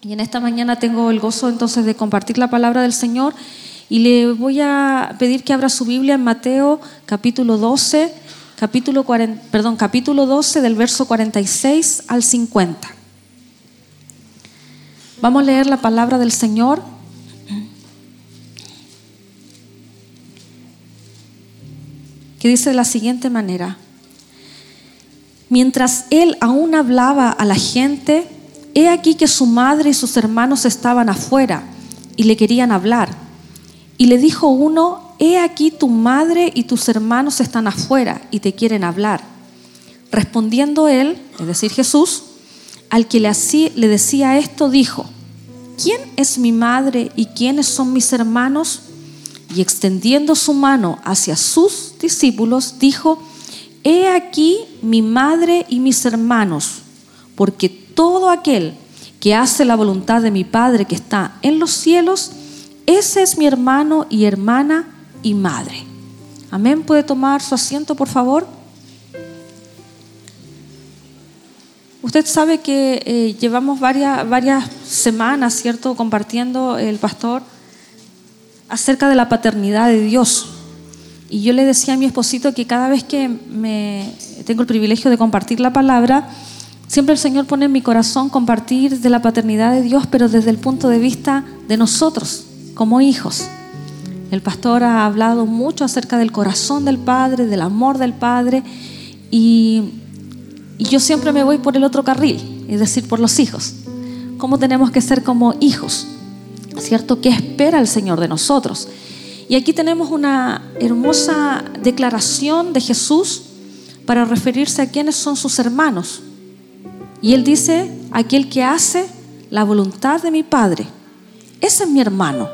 Y en esta mañana tengo el gozo entonces de compartir la palabra del Señor y le voy a pedir que abra su Biblia en Mateo capítulo 12, capítulo, 40, perdón, capítulo 12 del verso 46 al 50. Vamos a leer la palabra del Señor. que dice de la siguiente manera. Mientras él aún hablaba a la gente, he aquí que su madre y sus hermanos estaban afuera y le querían hablar. Y le dijo uno, he aquí tu madre y tus hermanos están afuera y te quieren hablar. Respondiendo él, es decir, Jesús, al que le, le decía esto, dijo, ¿quién es mi madre y quiénes son mis hermanos? Y extendiendo su mano hacia sus discípulos, dijo, He aquí mi madre y mis hermanos, porque todo aquel que hace la voluntad de mi Padre que está en los cielos, ese es mi hermano y hermana y madre. Amén. ¿Puede tomar su asiento, por favor? Usted sabe que eh, llevamos varias, varias semanas, ¿cierto?, compartiendo el pastor acerca de la paternidad de Dios. Y yo le decía a mi esposito que cada vez que me tengo el privilegio de compartir la palabra, siempre el Señor pone en mi corazón compartir de la paternidad de Dios, pero desde el punto de vista de nosotros, como hijos. El pastor ha hablado mucho acerca del corazón del Padre, del amor del Padre, y, yo siempre me voy por el otro carril, es decir, por los hijos. ¿Cómo tenemos que ser como hijos? ¿Cierto? ¿Qué espera el Señor de nosotros? Y aquí tenemos una hermosa declaración de Jesús para referirse a quiénes son sus hermanos. Y él dice, aquel que hace la voluntad de mi Padre, ese es mi hermano.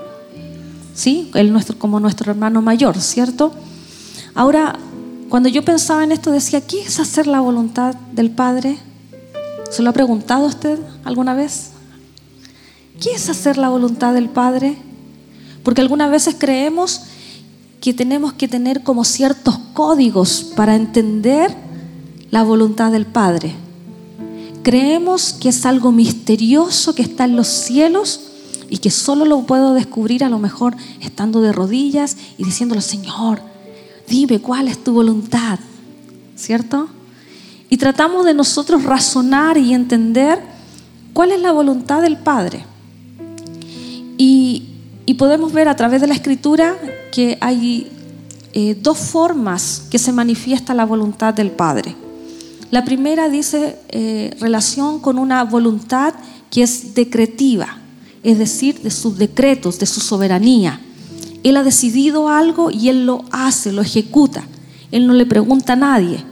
¿Sí? Él nuestro, como nuestro hermano mayor, ¿cierto? Ahora, cuando yo pensaba en esto, decía, ¿qué es hacer la voluntad del Padre? ¿Se lo ha preguntado usted alguna vez? ¿Qué es hacer la voluntad del Padre? Porque algunas veces creemos que tenemos que tener como ciertos códigos para entender la voluntad del Padre. Creemos que es algo misterioso que está en los cielos y que solo lo puedo descubrir a lo mejor estando de rodillas y diciéndole, Señor, dime cuál es tu voluntad, ¿cierto? Y tratamos de nosotros razonar y entender cuál es la voluntad del Padre. Y, podemos ver a través de la escritura que hay eh, dos formas que se manifiesta la voluntad del Padre. La primera dice eh, relación con una voluntad que es decretiva, es decir, de sus decretos, de su soberanía. Él ha decidido algo y Él lo hace, lo ejecuta. Él no le pregunta a nadie,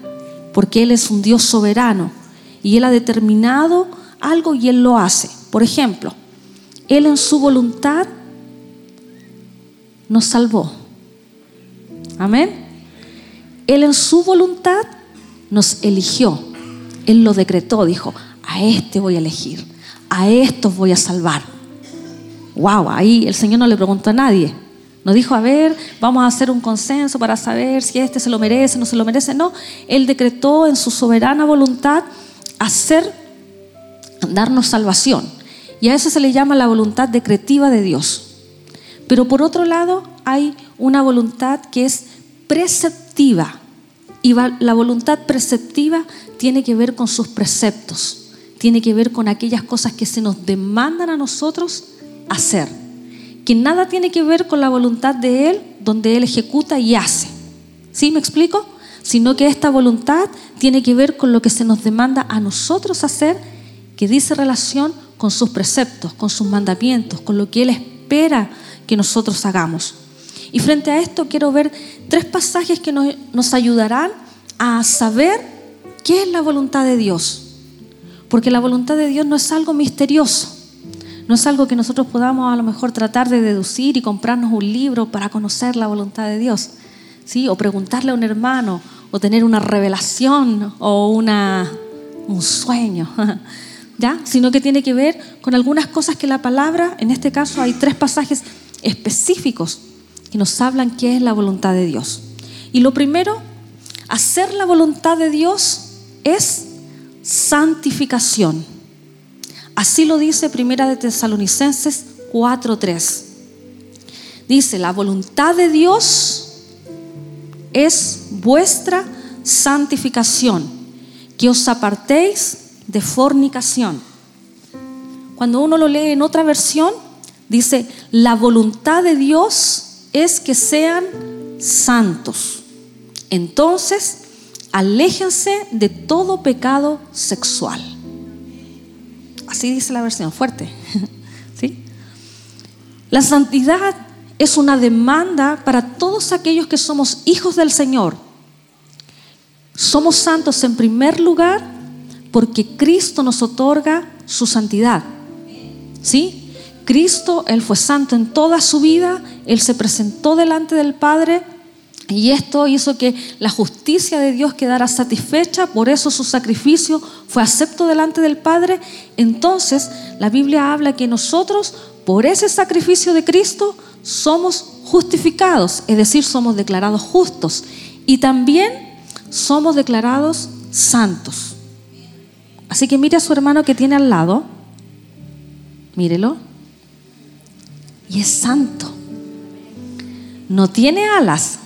porque Él es un Dios soberano y Él ha determinado algo y Él lo hace. Por ejemplo, Él en su voluntad nos salvó. Amén. Él en su voluntad nos eligió. Él lo decretó, dijo, a este voy a elegir, a estos voy a salvar. Wow, ahí el Señor no le preguntó a nadie. No dijo, a ver, vamos a hacer un consenso para saber si este se lo merece, no se lo merece. No, Él decretó en su soberana voluntad hacer, darnos salvación. Y a eso se le llama la voluntad decretiva de Dios. Pero por otro lado hay una voluntad que es preceptiva. Y la voluntad preceptiva tiene que ver con sus preceptos, tiene que ver con aquellas cosas que se nos demandan a nosotros hacer, que nada tiene que ver con la voluntad de Él, donde Él ejecuta y hace. ¿Sí me explico? Sino que esta voluntad tiene que ver con lo que se nos demanda a nosotros hacer, que dice relación con sus preceptos, con sus mandamientos, con lo que Él espera que nosotros hagamos. Y frente a esto quiero ver tres pasajes que nos, ayudarán a saber qué es la voluntad de Dios. Porque la voluntad de Dios no es algo misterioso. No es algo que nosotros podamos a lo mejor tratar de deducir y comprarnos un libro para conocer la voluntad de Dios. ¿Sí? O preguntarle a un hermano, o tener una revelación o una, un sueño. ¿Ya? Sino que tiene que ver con algunas cosas que la palabra, en este caso hay tres pasajes específicos que nos hablan qué es la voluntad de Dios. Y lo primero, hacer la voluntad de Dios es santificación. Así lo dice Primera de Tesalonicenses 4:3. Dice, la voluntad de Dios es vuestra santificación, que os apartéis de fornicación. Cuando uno lo lee en otra versión, dice, la voluntad de Dios es que sean santos. Entonces, aléjense de todo pecado sexual. Así dice la versión fuerte. ¿Sí? La santidad es una demanda para todos aquellos que somos hijos del Señor. Somos santos en primer lugar porque Cristo nos otorga su santidad. ¿Sí? Cristo, Él fue santo en toda su vida, Él se presentó delante del Padre y esto hizo que la justicia de Dios quedara satisfecha, por eso su sacrificio fue acepto delante del Padre. Entonces, la Biblia habla que nosotros, por ese sacrificio de Cristo, somos justificados, es decir, somos declarados justos y también somos declarados santos. Así que mire a su hermano que tiene al lado, mírelo, y es santo. No tiene alas,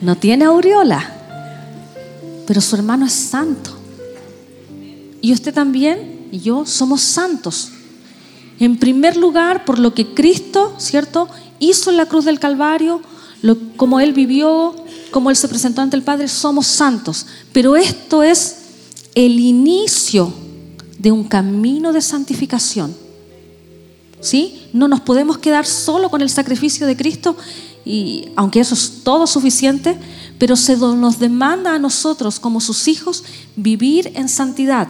no tiene aureola, pero su hermano es santo. Y usted también y yo somos santos. En primer lugar, por lo que Cristo, ¿cierto?, hizo en la cruz del Calvario, como Él vivió, como Él se presentó ante el Padre, somos santos. Pero esto es el inicio de un camino de santificación. ¿Sí? No nos podemos quedar solo con el sacrificio de Cristo, y aunque eso es todo suficiente, pero se nos demanda a nosotros como sus hijos vivir en santidad.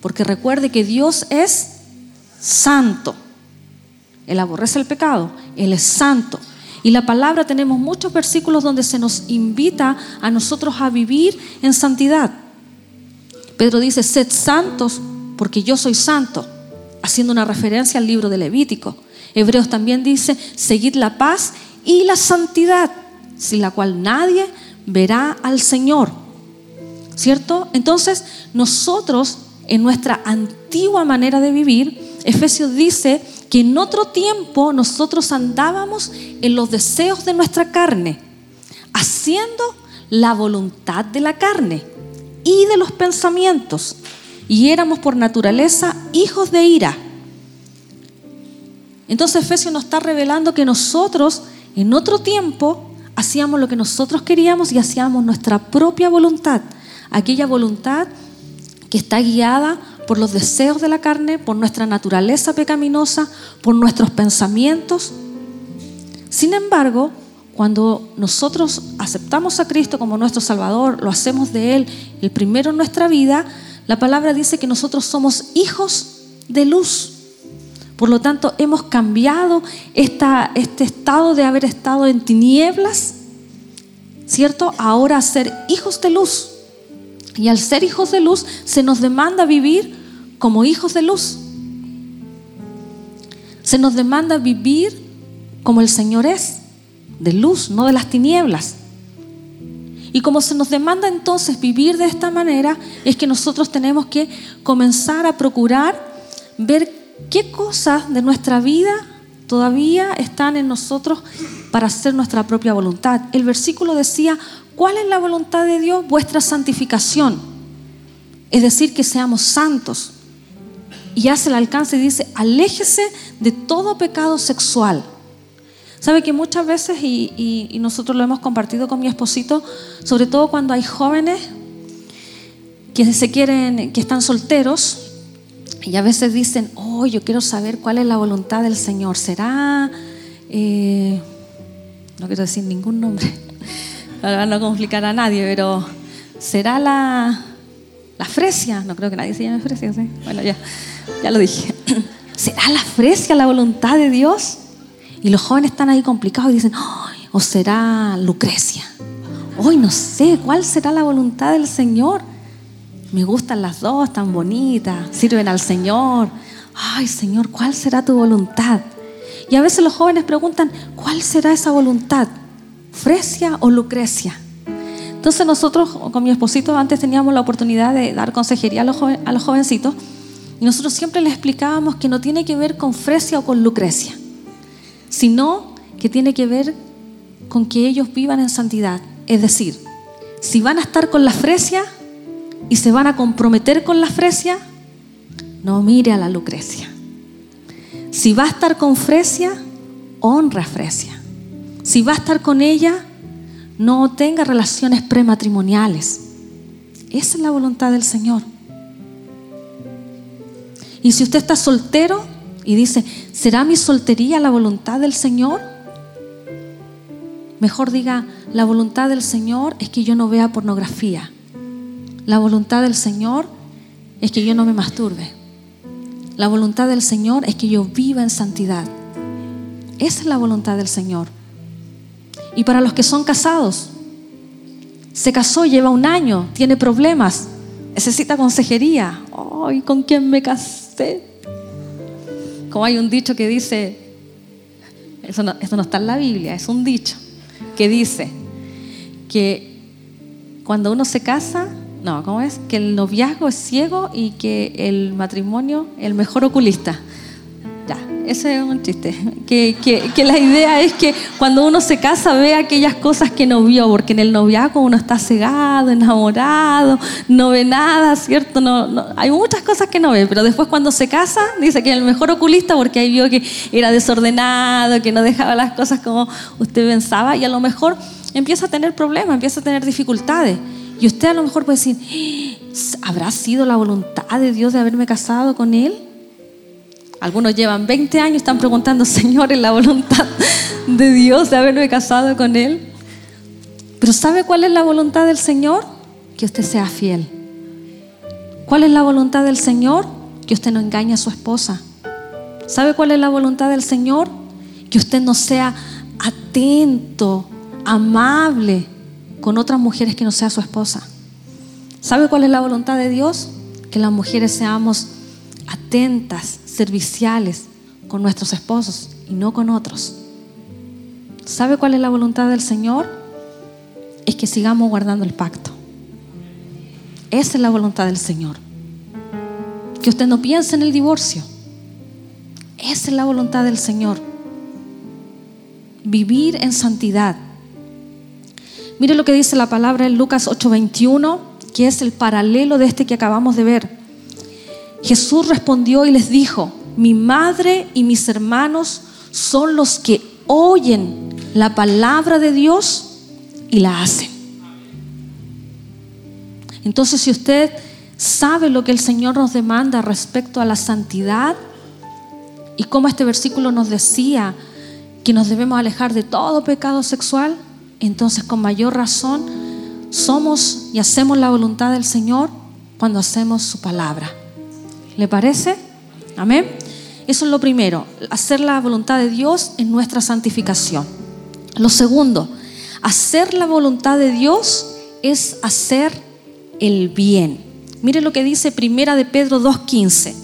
Porque recuerde que Dios es santo. Él aborrece el pecado, Él es santo. Y la palabra tenemos muchos versículos donde se nos invita a nosotros a vivir en santidad. Pedro dice, sed santos porque yo soy santo, haciendo una referencia al libro de Levítico. Hebreos también dice, seguid la paz y la santidad, sin la cual nadie verá al Señor. ¿Cierto? Entonces, nosotros, en nuestra antigua manera de vivir, Efesios dice que en otro tiempo nosotros andábamos en los deseos de nuestra carne, haciendo la voluntad de la carne y de los pensamientos, y éramos por naturaleza hijos de ira. Entonces Efesios nos está revelando que nosotros en otro tiempo hacíamos lo que nosotros queríamos y hacíamos nuestra propia voluntad, aquella voluntad que está guiada por los deseos de la carne, por nuestra naturaleza pecaminosa, por nuestros pensamientos. Sin embargo, cuando nosotros aceptamos a Cristo como nuestro Salvador, lo hacemos de Él el primero en nuestra vida, la palabra dice que nosotros somos hijos de luz. Por lo tanto, hemos cambiado este estado de haber estado en tinieblas, ¿cierto? Ahora ser hijos de luz. Y al ser hijos de luz se nos demanda vivir como hijos de luz. Se nos demanda vivir como el Señor es, de luz, no de las tinieblas. Y como se nos demanda entonces vivir de esta manera, es que nosotros tenemos que comenzar a procurar ver qué cosas de nuestra vida todavía están en nosotros para hacer nuestra propia voluntad. El versículo decía, ¿Cuál es la voluntad de Dios? Vuestra santificación. Es decir, que seamos santos. Y hace el alcance y dice, aléjese de todo pecado sexual. Sabe que muchas veces, y, nosotros lo hemos compartido con mi esposito, sobre todo cuando hay jóvenes que se quieren, que están solteros, y a veces dicen, oh, yo quiero saber cuál es la voluntad del Señor. ¿Será, eh, no quiero decir ningún nombre, para no complicar a nadie, pero ¿será la, la fresia? No creo que nadie se llame fresia, ¿sí? Bueno, ya, ya lo dije. ¿Será la fresia la voluntad de Dios? Y los jóvenes están ahí complicados y dicen, ¿o será Lucrecia? Hoy no sé, ¿cuál será la voluntad del Señor? Me gustan las dos, tan bonitas, sirven al Señor. Ay, Señor, ¿cuál será tu voluntad? Y a veces los jóvenes preguntan, ¿cuál será esa voluntad? Fresia o Lucrecia. Entonces nosotros con mi esposito antes teníamos la oportunidad de dar consejería a los, jovencitos Y nosotros siempre les explicábamos que no tiene que ver con Fresia o con Lucrecia, sino que tiene que ver con que ellos vivan en santidad. Es decir, si van a estar con la Fresia y se van a comprometer con la Fresia, no mire a la Lucrecia. Si va a estar con Fresia, honra a Fresia. Si va a estar con ella, no tenga relaciones prematrimoniales. Esa es la voluntad del Señor. Y si usted está soltero y dice, ¿será mi soltería la voluntad del Señor? Mejor diga, la voluntad del Señor es que yo no vea pornografía. La voluntad del Señor es que yo no me masturbe. La voluntad del Señor es que yo viva en santidad. Esa es la voluntad del Señor. Y para los que son casados, se casó, lleva un año, tiene problemas, necesita consejería. Ay, ¿con quién me casé? Como hay un dicho que dice, eso no, no está en la Biblia, es un dicho que dice que cuando uno se casa, no, ¿cómo es? Que el noviazgo es ciego y que el matrimonio el mejor oculista. Ya, ese es un chiste. Que, que, la idea es que cuando uno se casa ve aquellas cosas que no vio, porque en el noviazgo uno está cegado, enamorado, no ve nada, ¿cierto? No, hay muchas cosas que no ve, pero después cuando se casa dice que es el mejor oculista porque ahí vio que era desordenado, que no dejaba las cosas como usted pensaba y a lo mejor empieza a tener problemas, empieza a tener dificultades. Y usted a lo mejor puede decir, ¿habrá sido la voluntad de Dios de haberme casado con él? Algunos llevan 20 años están preguntando, Señor, ¿es la voluntad de Dios de haberme casado con Él? Pero ¿sabe cuál es la voluntad del Señor? Que usted sea fiel. ¿Cuál es la voluntad del Señor? Que usted no engañe a su esposa. ¿Sabe cuál es la voluntad del Señor? Que usted no sea atento, amable con otras mujeres que no sea su esposa. ¿Sabe cuál es la voluntad de Dios? Que las mujeres seamos atentas, serviciales con nuestros esposos y no con otros. ¿Sabe cuál es la voluntad del Señor? Es que sigamos guardando el pacto. Esa es la voluntad del Señor. Que usted no piense en el divorcio. Esa es la voluntad del Señor. Vivir en santidad. Mire lo que dice la palabra en Lucas 8:21, que es el paralelo de este que acabamos de ver. Jesús respondió y les dijo, mi madre y mis hermanos son los que oyen la palabra de Dios y la hacen. Entonces, si usted sabe lo que el Señor nos demanda respecto a la santidad y cómo este versículo nos decía que nos debemos alejar de todo pecado sexual, entonces con mayor razón somos y hacemos la voluntad del Señor cuando hacemos su palabra. ¿Le parece? Amén. Eso es lo primero, hacer la voluntad de Dios en nuestra santificación. Lo segundo, hacer la voluntad de Dios es hacer el bien. Mire lo que dice Primera de Pedro 2:15.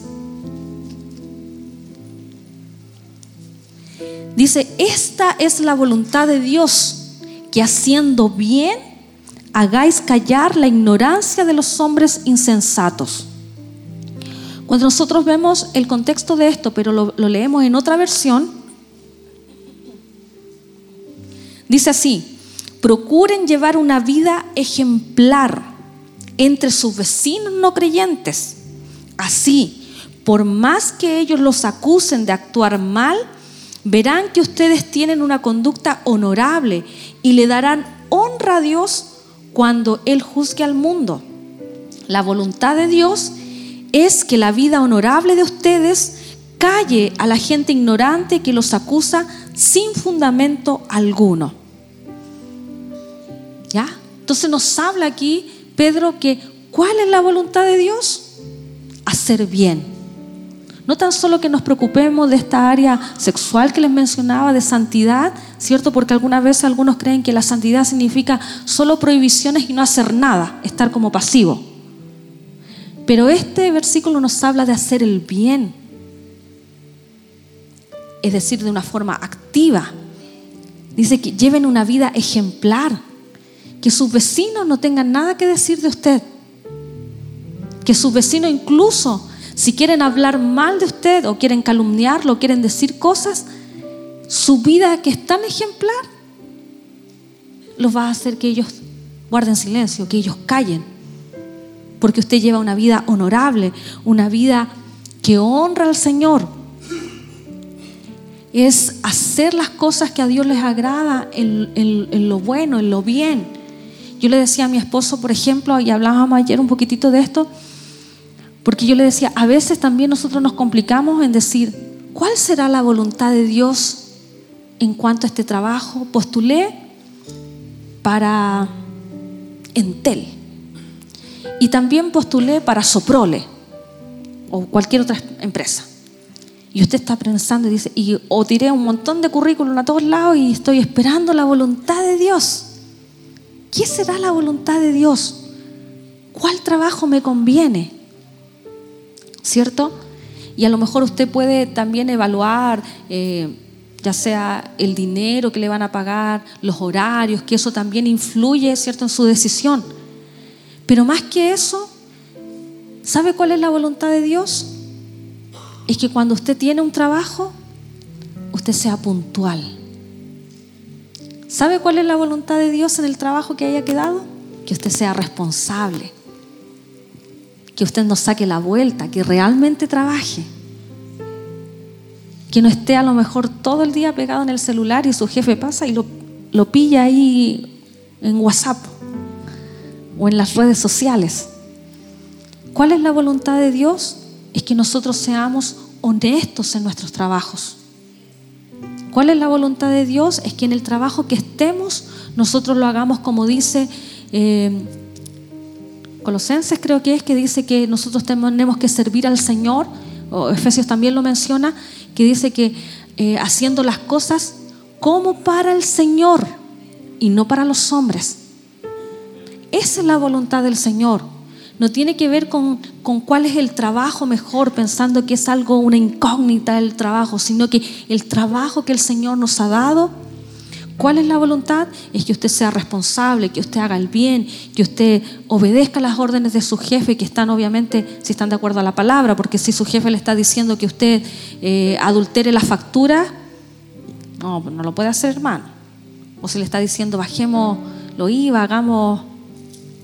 Dice, "Esta es la voluntad de Dios, que haciendo bien hagáis callar la ignorancia de los hombres insensatos." Nosotros vemos el contexto de esto, pero lo, leemos en otra versión, dice así, procuren llevar una vida ejemplar entre sus vecinos no creyentes. Así, por más que ellos los acusen de actuar mal, verán que ustedes tienen una conducta honorable y le darán honra a Dios cuando Él juzgue al mundo. La voluntad de Dios es que la vida honorable de ustedes calle a la gente ignorante que los acusa sin fundamento alguno. ¿Ya? Entonces nos habla aquí Pedro que ¿cuál es la voluntad de Dios? Hacer bien. No tan solo que nos preocupemos de esta área sexual que les mencionaba, de santidad, ¿cierto? Porque alguna vez algunos creen que la santidad significa solo prohibiciones y no hacer nada, estar como pasivo. Pero este versículo nos habla de hacer el bien, es decir, de una forma activa. Dice que lleven una vida ejemplar, que sus vecinos no tengan nada que decir de usted, que sus vecinos incluso Si quieren hablar mal de usted o quieren calumniarlo o quieren decir cosas, su vida que es tan ejemplar los va a hacer que ellos guarden silencio, que ellos callen. Porque usted lleva una vida honorable, una vida que honra al Señor. Es hacer las cosas que a Dios les agrada en, lo bueno, en lo bien. Yo le decía a mi esposo, por ejemplo, y hablábamos ayer un poquitito de esto, porque yo le decía, a veces también nosotros nos complicamos en decir, ¿cuál será la voluntad de Dios en cuanto a este trabajo? Postulé para Entel y también postulé para Soprole o cualquier otra empresa. Y usted está pensando y dice, y, o tiré un montón de currículum a todos lados y estoy esperando la voluntad de Dios. ¿Qué será la voluntad de Dios? ¿Cuál trabajo me conviene? ¿Cierto? Y a lo mejor usted puede también evaluar eh, ya sea el dinero que le van a pagar, los horarios, que eso también influye, ¿cierto?, en su decisión. Pero más que eso, ¿sabe cuál es la voluntad de Dios? Es que cuando usted tiene un trabajo, usted sea puntual. ¿Sabe cuál es la voluntad de Dios en el trabajo que haya quedado? Que usted sea responsable. Que usted no saque la vuelta, que realmente trabaje que no esté a lo mejor todo el día pegado en el celular y su jefe pasa y lo, lo pilla ahí en WhatsApp o en las redes sociales. ¿Cuál es la voluntad de Dios? Es que nosotros seamos honestos en nuestros trabajos. ¿Cuál es la voluntad de Dios? Es que en el trabajo que estemos, nosotros lo hagamos como dice eh, Colosenses, creo que es, que dice que nosotros tenemos que servir al Señor, o Efesios también lo menciona, que dice que eh, haciendo las cosas como para el Señor y no para los hombres. Esa es la voluntad del Señor. No tiene que ver con, con, cuál es el trabajo mejor, pensando que es algo, una incógnita el trabajo, sino que el trabajo que el Señor nos ha dado ¿Cuál es la voluntad? Es que usted sea responsable, que usted haga el bien, que usted obedezca las órdenes de su jefe, que están obviamente, si están de acuerdo a la palabra, porque si su jefe le está diciendo que usted eh, adultere la factura, no, no lo puede hacer hermano. O si le está diciendo bajemos lo IVA, hagamos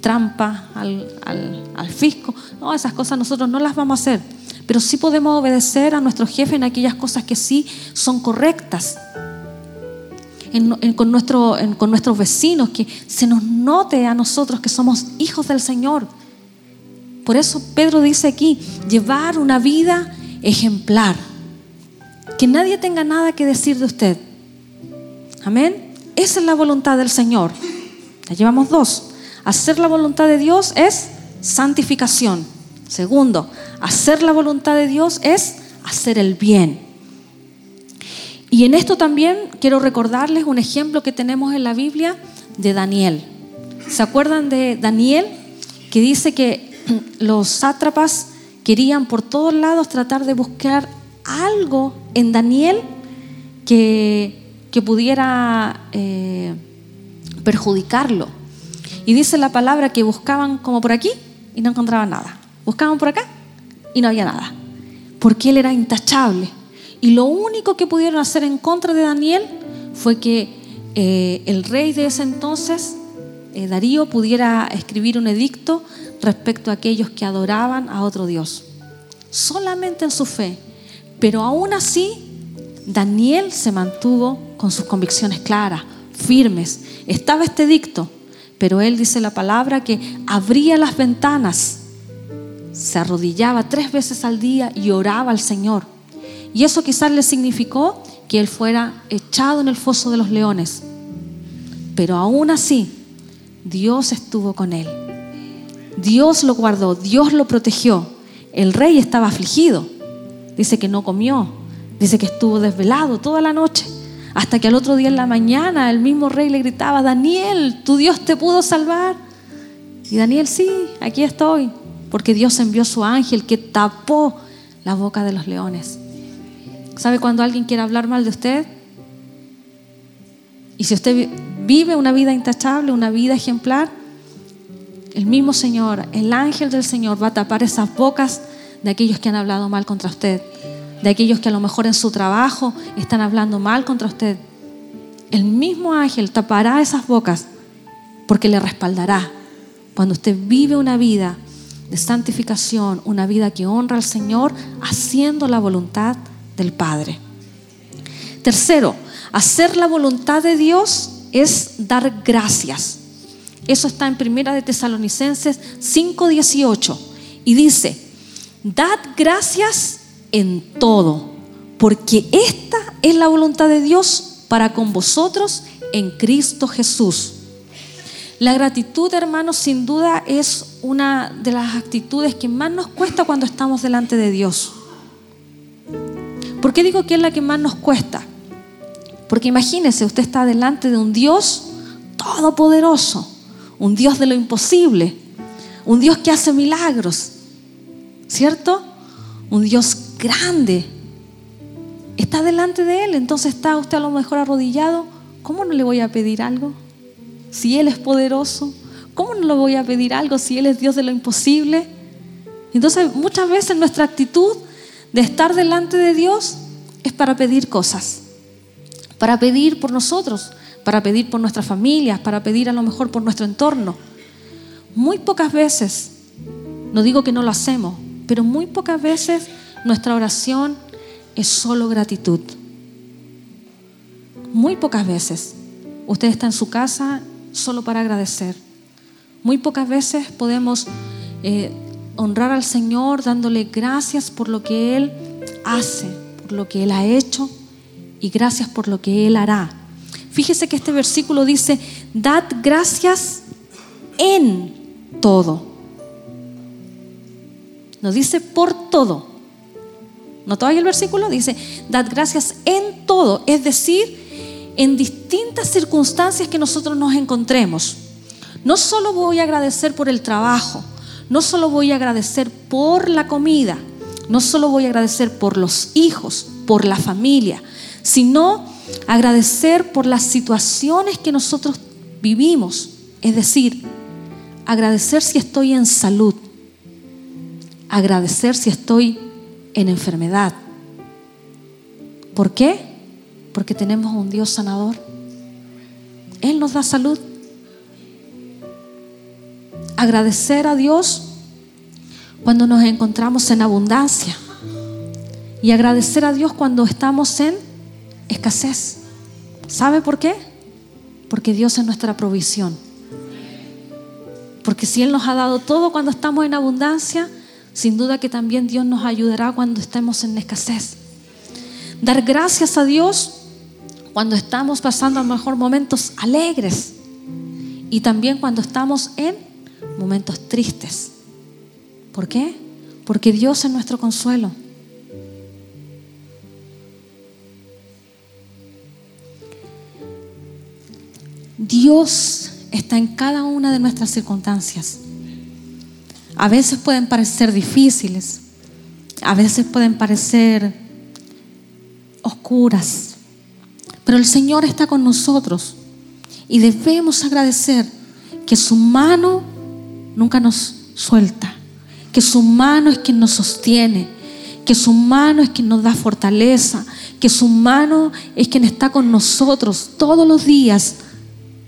trampa al, al fisco. No, esas cosas nosotros no las vamos a hacer. Pero sí podemos obedecer a nuestro jefe en aquellas cosas que sí son correctas con, nuestro, con nuestros vecinos, que se nos note a nosotros que somos hijos del Señor. Por eso Pedro dice aquí, llevar una vida ejemplar. Que nadie tenga nada que decir de usted. Amén. Esa es la voluntad del Señor. Ya llevamos dos. Hacer la voluntad de Dios es santificación. Segundo, hacer la voluntad de Dios es hacer el bien. Y en esto también quiero recordarles un ejemplo que tenemos en la Biblia de Daniel. ¿Se acuerdan de Daniel? Que dice que los sátrapas querían por todos lados tratar de buscar algo en Daniel que, que pudiera eh, perjudicarlo. Y dice la palabra que buscaban como por aquí y no encontraban nada. Buscaban por acá y no había nada. Porque él era intachable. Y lo único que pudieron hacer en contra de Daniel fue que eh, el rey de ese entonces, eh, Darío, pudiera escribir un edicto respecto a aquellos que adoraban a otro Dios. Solamente en su fe. Pero aún así, Daniel se mantuvo con sus convicciones claras, firmes. Estaba este edicto, pero él dice la palabra que abría las ventanas, se arrodillaba tres veces al día y oraba al Señor y eso quizás le significó que él fuera echado en el foso de los leones. Pero aún así, Dios estuvo con él. Dios lo guardó, Dios lo protegió. El rey estaba afligido. Dice que no comió, dice que estuvo desvelado toda la noche. Hasta que al otro día en la mañana el mismo rey le gritaba, Daniel, tu Dios te pudo salvar. Y Daniel, sí, aquí estoy, porque Dios envió su ángel que tapó la boca de los leones. ¿Sabe cuando alguien quiere hablar mal de usted? Y si usted vive una vida intachable, una vida ejemplar, el mismo Señor, el ángel del Señor va a tapar esas bocas de aquellos que han hablado mal contra usted, de aquellos que a lo mejor en su trabajo están hablando mal contra usted. El mismo ángel tapará esas bocas porque le respaldará cuando usted vive una vida de santificación, una vida que honra al Señor, haciendo la voluntad del Padre. Tercero, hacer la voluntad de Dios es dar gracias. Eso está en Primera de Tesalonicenses 5:18 y dice, "Dad gracias en todo, porque esta es la voluntad de Dios para con vosotros en Cristo Jesús." La gratitud, hermanos, sin duda es una de las actitudes que más nos cuesta cuando estamos delante de Dios. ¿Por qué digo que es la que más nos cuesta? Porque imagínese, usted está delante de un Dios todopoderoso, un Dios de lo imposible, un Dios que hace milagros, ¿cierto? Un Dios grande. Está delante de Él, entonces está usted a lo mejor arrodillado. ¿Cómo no le voy a pedir algo? Si Él es poderoso, ¿cómo no le voy a pedir algo si Él es Dios de lo imposible? Entonces muchas veces nuestra actitud de estar delante de Dios es para pedir cosas, para pedir por nosotros, para pedir por nuestras familias, para pedir a lo mejor por nuestro entorno. Muy pocas veces, no digo que no lo hacemos, pero muy pocas veces nuestra oración es solo gratitud. Muy pocas veces. Usted está en su casa solo para agradecer. Muy pocas veces podemos eh, honrar al Señor dándole gracias por lo que Él hace, por lo que Él ha hecho y gracias por lo que Él hará. Fíjese que este versículo dice, dad gracias en todo. No dice por todo. ¿No todavía el versículo? Dice, dad gracias en todo. Es decir, en distintas circunstancias que nosotros nos encontremos. No solo voy a agradecer por el trabajo, no solo voy a agradecer por la comida, no solo voy a agradecer por los hijos, por la familia, sino agradecer por las situaciones que nosotros vivimos. Es decir, agradecer si estoy en salud, agradecer si estoy en enfermedad. ¿Por qué? Porque tenemos un Dios sanador. Él nos da salud. Agradecer a Dios cuando nos encontramos en abundancia. Y agradecer a Dios cuando estamos en escasez. ¿Sabe por qué? Porque Dios es nuestra provisión. Porque si Él nos ha dado todo cuando estamos en abundancia, sin duda que también Dios nos ayudará cuando estemos en escasez. Dar gracias a Dios cuando estamos pasando a lo mejor momentos alegres y también cuando estamos en momentos tristes. ¿Por qué? Porque Dios es nuestro consuelo. Dios está en cada una de nuestras circunstancias. A veces pueden parecer difíciles, a veces pueden parecer oscuras, pero el Señor está con nosotros y debemos agradecer que su mano nunca nos suelta, que su mano es quien nos sostiene, que su mano es quien nos da fortaleza, que su mano es quien está con nosotros todos los días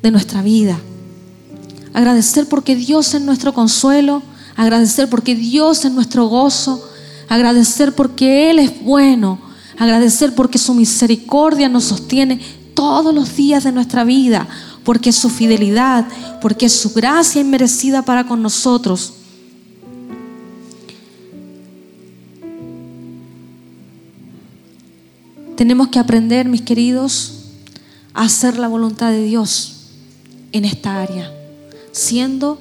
de nuestra vida. Agradecer porque Dios es nuestro consuelo, agradecer porque Dios es nuestro gozo, agradecer porque Él es bueno Agradecer porque su misericordia nos sostiene todos los días de nuestra vida, porque su fidelidad, porque su gracia inmerecida para con nosotros. Tenemos que aprender, mis queridos, a hacer la voluntad de Dios en esta área, siendo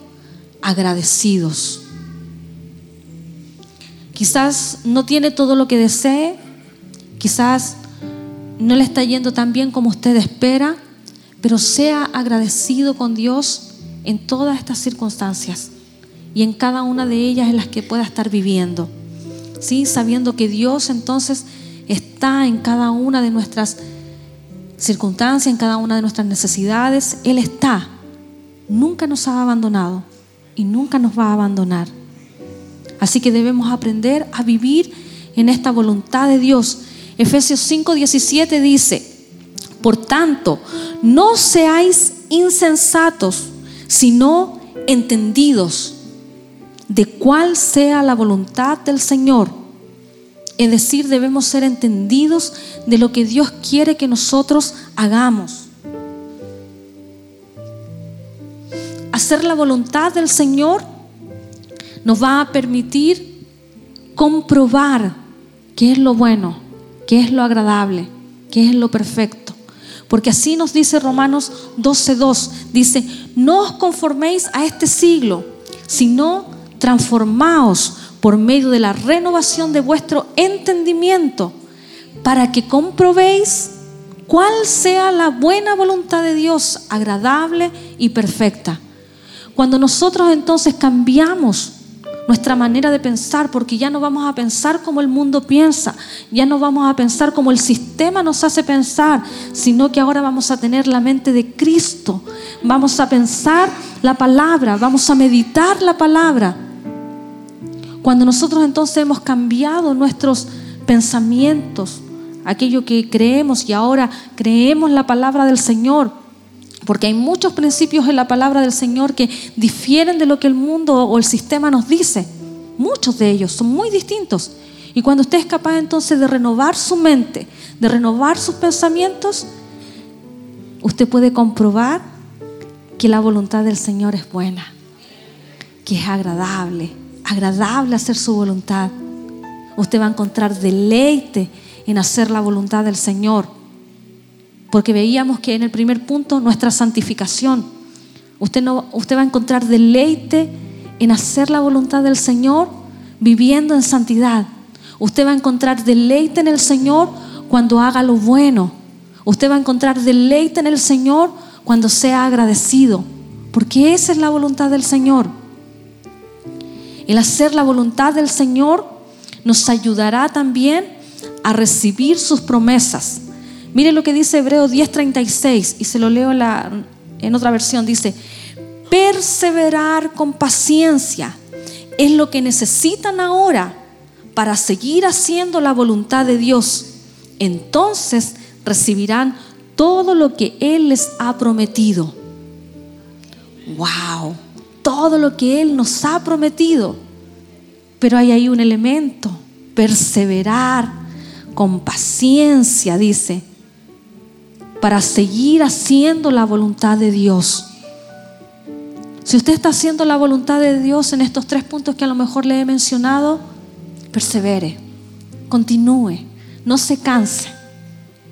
agradecidos. Quizás no tiene todo lo que desee, Quizás no le está yendo tan bien como usted espera, pero sea agradecido con Dios en todas estas circunstancias y en cada una de ellas en las que pueda estar viviendo. ¿Sí? Sabiendo que Dios entonces está en cada una de nuestras circunstancias, en cada una de nuestras necesidades. Él está. Nunca nos ha abandonado y nunca nos va a abandonar. Así que debemos aprender a vivir en esta voluntad de Dios. Efesios 5:17 dice, por tanto, no seáis insensatos, sino entendidos de cuál sea la voluntad del Señor. Es decir, debemos ser entendidos de lo que Dios quiere que nosotros hagamos. Hacer la voluntad del Señor nos va a permitir comprobar qué es lo bueno, qué es lo agradable, qué es lo perfecto. Porque así nos dice Romanos 12:2, dice, no os conforméis a este siglo, sino transformaos por medio de la renovación de vuestro entendimiento, para que comprobéis cuál sea la buena voluntad de Dios, agradable y perfecta. Cuando nosotros entonces cambiamos nuestra manera de pensar, porque ya no vamos a pensar como el mundo piensa, ya no vamos a pensar como el sistema nos hace pensar, sino que ahora vamos a tener la mente de Cristo, vamos a pensar la palabra, vamos a meditar la palabra. Cuando nosotros entonces hemos cambiado nuestros pensamientos, aquello que creemos y ahora creemos la palabra del Señor, porque hay muchos principios en la palabra del Señor que difieren de lo que el mundo o el sistema nos dice. Muchos de ellos son muy distintos. Y cuando usted es capaz entonces de renovar su mente, de renovar sus pensamientos, usted puede comprobar que la voluntad del Señor es buena, que es agradable, agradable hacer su voluntad. Usted va a encontrar deleite en hacer la voluntad del Señor. Porque veíamos que en el primer punto, nuestra santificación. Usted, no, usted va a encontrar deleite en hacer la voluntad del Señor viviendo en santidad. Usted va a encontrar deleite en el Señor cuando haga lo bueno. Usted va a encontrar deleite en el Señor cuando sea agradecido. Porque esa es la voluntad del Señor. El hacer la voluntad del Señor nos ayudará también a recibir sus promesas. Mire lo que dice Hebreos 10:36 y se lo leo en, otra versión. Dice, perseverar con paciencia es lo que necesitan ahora para seguir haciendo la voluntad de Dios. Entonces recibirán todo lo que Él les ha prometido. ¡Wow! Todo lo que Él nos ha prometido. Pero hay ahí un elemento, perseverar con paciencia, dice para seguir haciendo la voluntad de Dios. Si usted está haciendo la voluntad de Dios en estos tres puntos que a lo mejor le he mencionado, persevere, continúe, no se canse,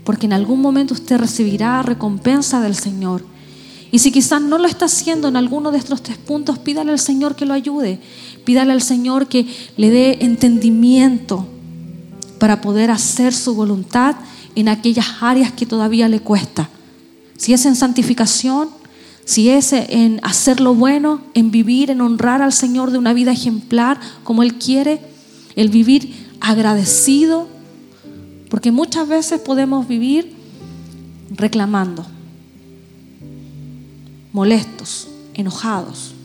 porque en algún momento usted recibirá recompensa del Señor. Y si quizás no lo está haciendo en alguno de estos tres puntos, pídale al Señor que lo ayude, pídale al Señor que le dé entendimiento para poder hacer su voluntad en aquellas áreas que todavía le cuesta. Si es en santificación, si es en hacer lo bueno, en vivir, en honrar al Señor de una vida ejemplar como Él quiere, el vivir agradecido, porque muchas veces podemos vivir reclamando, molestos, enojados.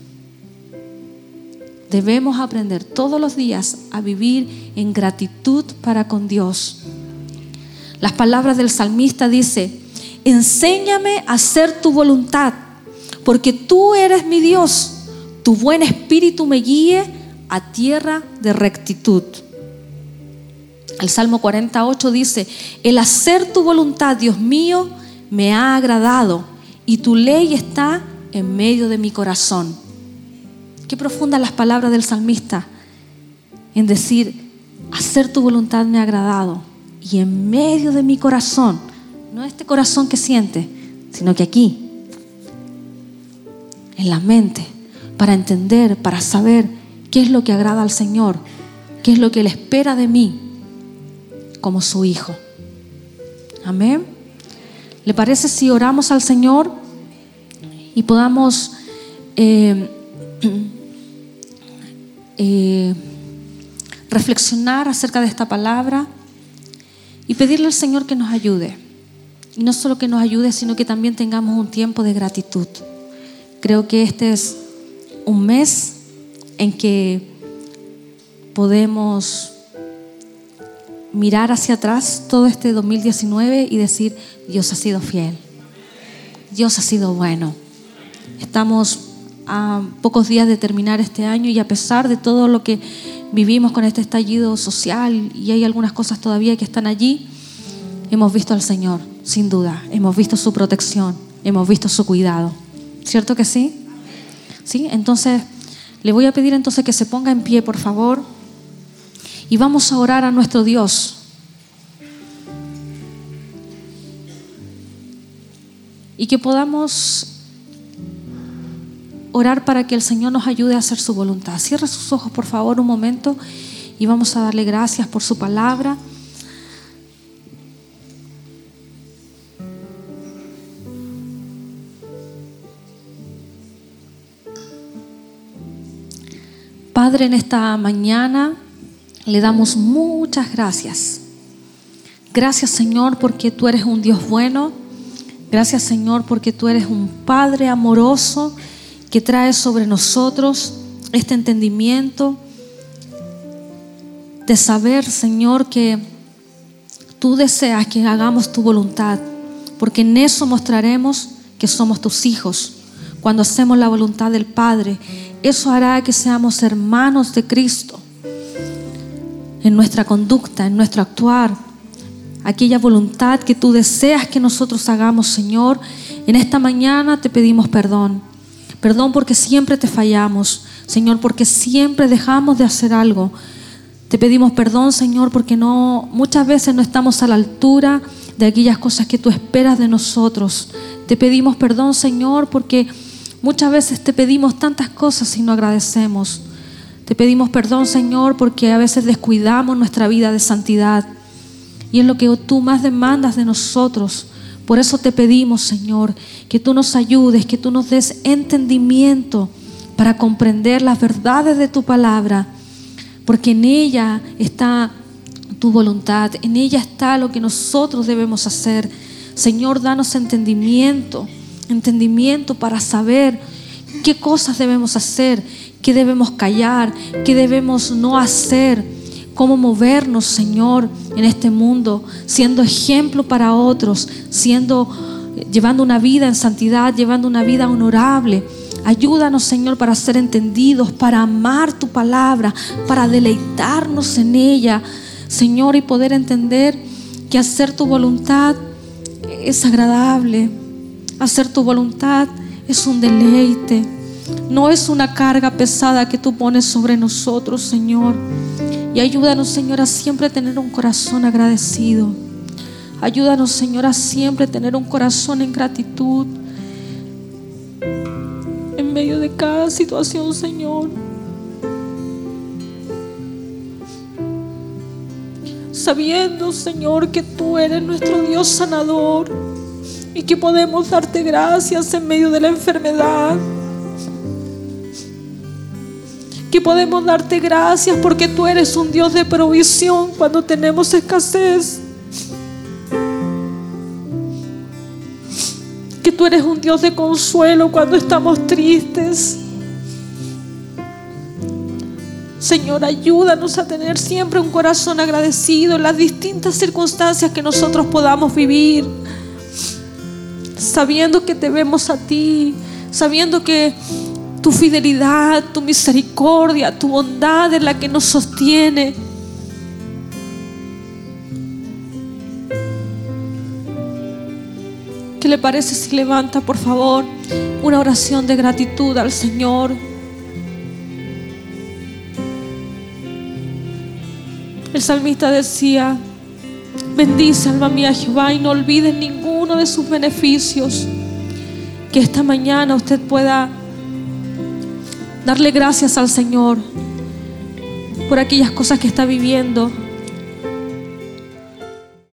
Debemos aprender todos los días a vivir en gratitud para con Dios las palabras del salmista dice, enséñame a hacer tu voluntad, porque tú eres mi Dios, tu buen espíritu me guíe a tierra de rectitud. El Salmo 48 dice, el hacer tu voluntad, Dios mío, me ha agradado y tu ley está en medio de mi corazón. Qué profundas las palabras del salmista en decir, hacer tu voluntad me ha agradado y en medio de mi corazón, no este corazón que siente, sino que aquí, en la mente, para entender, para saber qué es lo que agrada al Señor, qué es lo que Él espera de mí como su hijo. Amén. ¿Le parece si oramos al Señor y podamos eh, eh, reflexionar acerca de esta palabra? Y pedirle al Señor que nos ayude. Y no solo que nos ayude, sino que también tengamos un tiempo de gratitud. Creo que este es un mes en que podemos mirar hacia atrás todo este 2019 y decir, Dios ha sido fiel, Dios ha sido bueno. Estamos a pocos días de terminar este año y a pesar de todo lo que vivimos con este estallido social y hay algunas cosas todavía que están allí, hemos visto al Señor, sin duda, hemos visto su protección, hemos visto su cuidado. ¿Cierto que sí? ¿Sí? Entonces, le voy a pedir entonces que se ponga en pie, por favor, y vamos a orar a nuestro Dios. Y que podamos orar para que el Señor nos ayude a hacer su voluntad. Cierra sus ojos, por favor, un momento y vamos a darle gracias por su palabra. Padre, en esta mañana le damos muchas gracias. Gracias Señor porque tú eres un Dios bueno. Gracias Señor porque tú eres un Padre amoroso que trae sobre nosotros este entendimiento de saber, Señor, que tú deseas que hagamos tu voluntad, porque en eso mostraremos que somos tus hijos. Cuando hacemos la voluntad del Padre, eso hará que seamos hermanos de Cristo en nuestra conducta, en nuestro actuar. Aquella voluntad que tú deseas que nosotros hagamos, Señor, en esta mañana te pedimos perdón. Perdón porque siempre te fallamos, Señor, porque siempre dejamos de hacer algo. Te pedimos perdón, Señor, porque no muchas veces no estamos a la altura de aquellas cosas que tú esperas de nosotros. Te pedimos perdón, Señor, porque muchas veces te pedimos tantas cosas y no agradecemos. Te pedimos perdón, Señor, porque a veces descuidamos nuestra vida de santidad. Y es lo que tú más demandas de nosotros. Por eso te pedimos, Señor, que tú nos ayudes, que tú nos des entendimiento para comprender las verdades de tu palabra, porque en ella está tu voluntad, en ella está lo que nosotros debemos hacer. Señor, danos entendimiento, entendimiento para saber qué cosas debemos hacer, qué debemos callar, qué debemos no hacer cómo movernos, Señor, en este mundo, siendo ejemplo para otros, siendo llevando una vida en santidad, llevando una vida honorable. Ayúdanos, Señor, para ser entendidos, para amar tu palabra, para deleitarnos en ella, Señor, y poder entender que hacer tu voluntad es agradable, hacer tu voluntad es un deleite, no es una carga pesada que tú pones sobre nosotros, Señor. Y ayúdanos, Señor, a siempre tener un corazón agradecido. Ayúdanos, Señor, a siempre tener un corazón en gratitud. En medio de cada situación, Señor. Sabiendo, Señor, que tú eres nuestro Dios sanador y que podemos darte gracias en medio de la enfermedad que podemos darte gracias porque tú eres un Dios de provisión cuando tenemos escasez. Que tú eres un Dios de consuelo cuando estamos tristes. Señor, ayúdanos a tener siempre un corazón agradecido en las distintas circunstancias que nosotros podamos vivir. Sabiendo que te vemos a ti, sabiendo que tu fidelidad, tu misericordia, tu bondad es la que nos sostiene. ¿Qué le parece si levanta, por favor, una oración de gratitud al Señor? El salmista decía, bendice alma mía Jehová y no olvides ninguno de sus beneficios. Que esta mañana usted pueda darle gracias al Señor por aquellas cosas que está viviendo,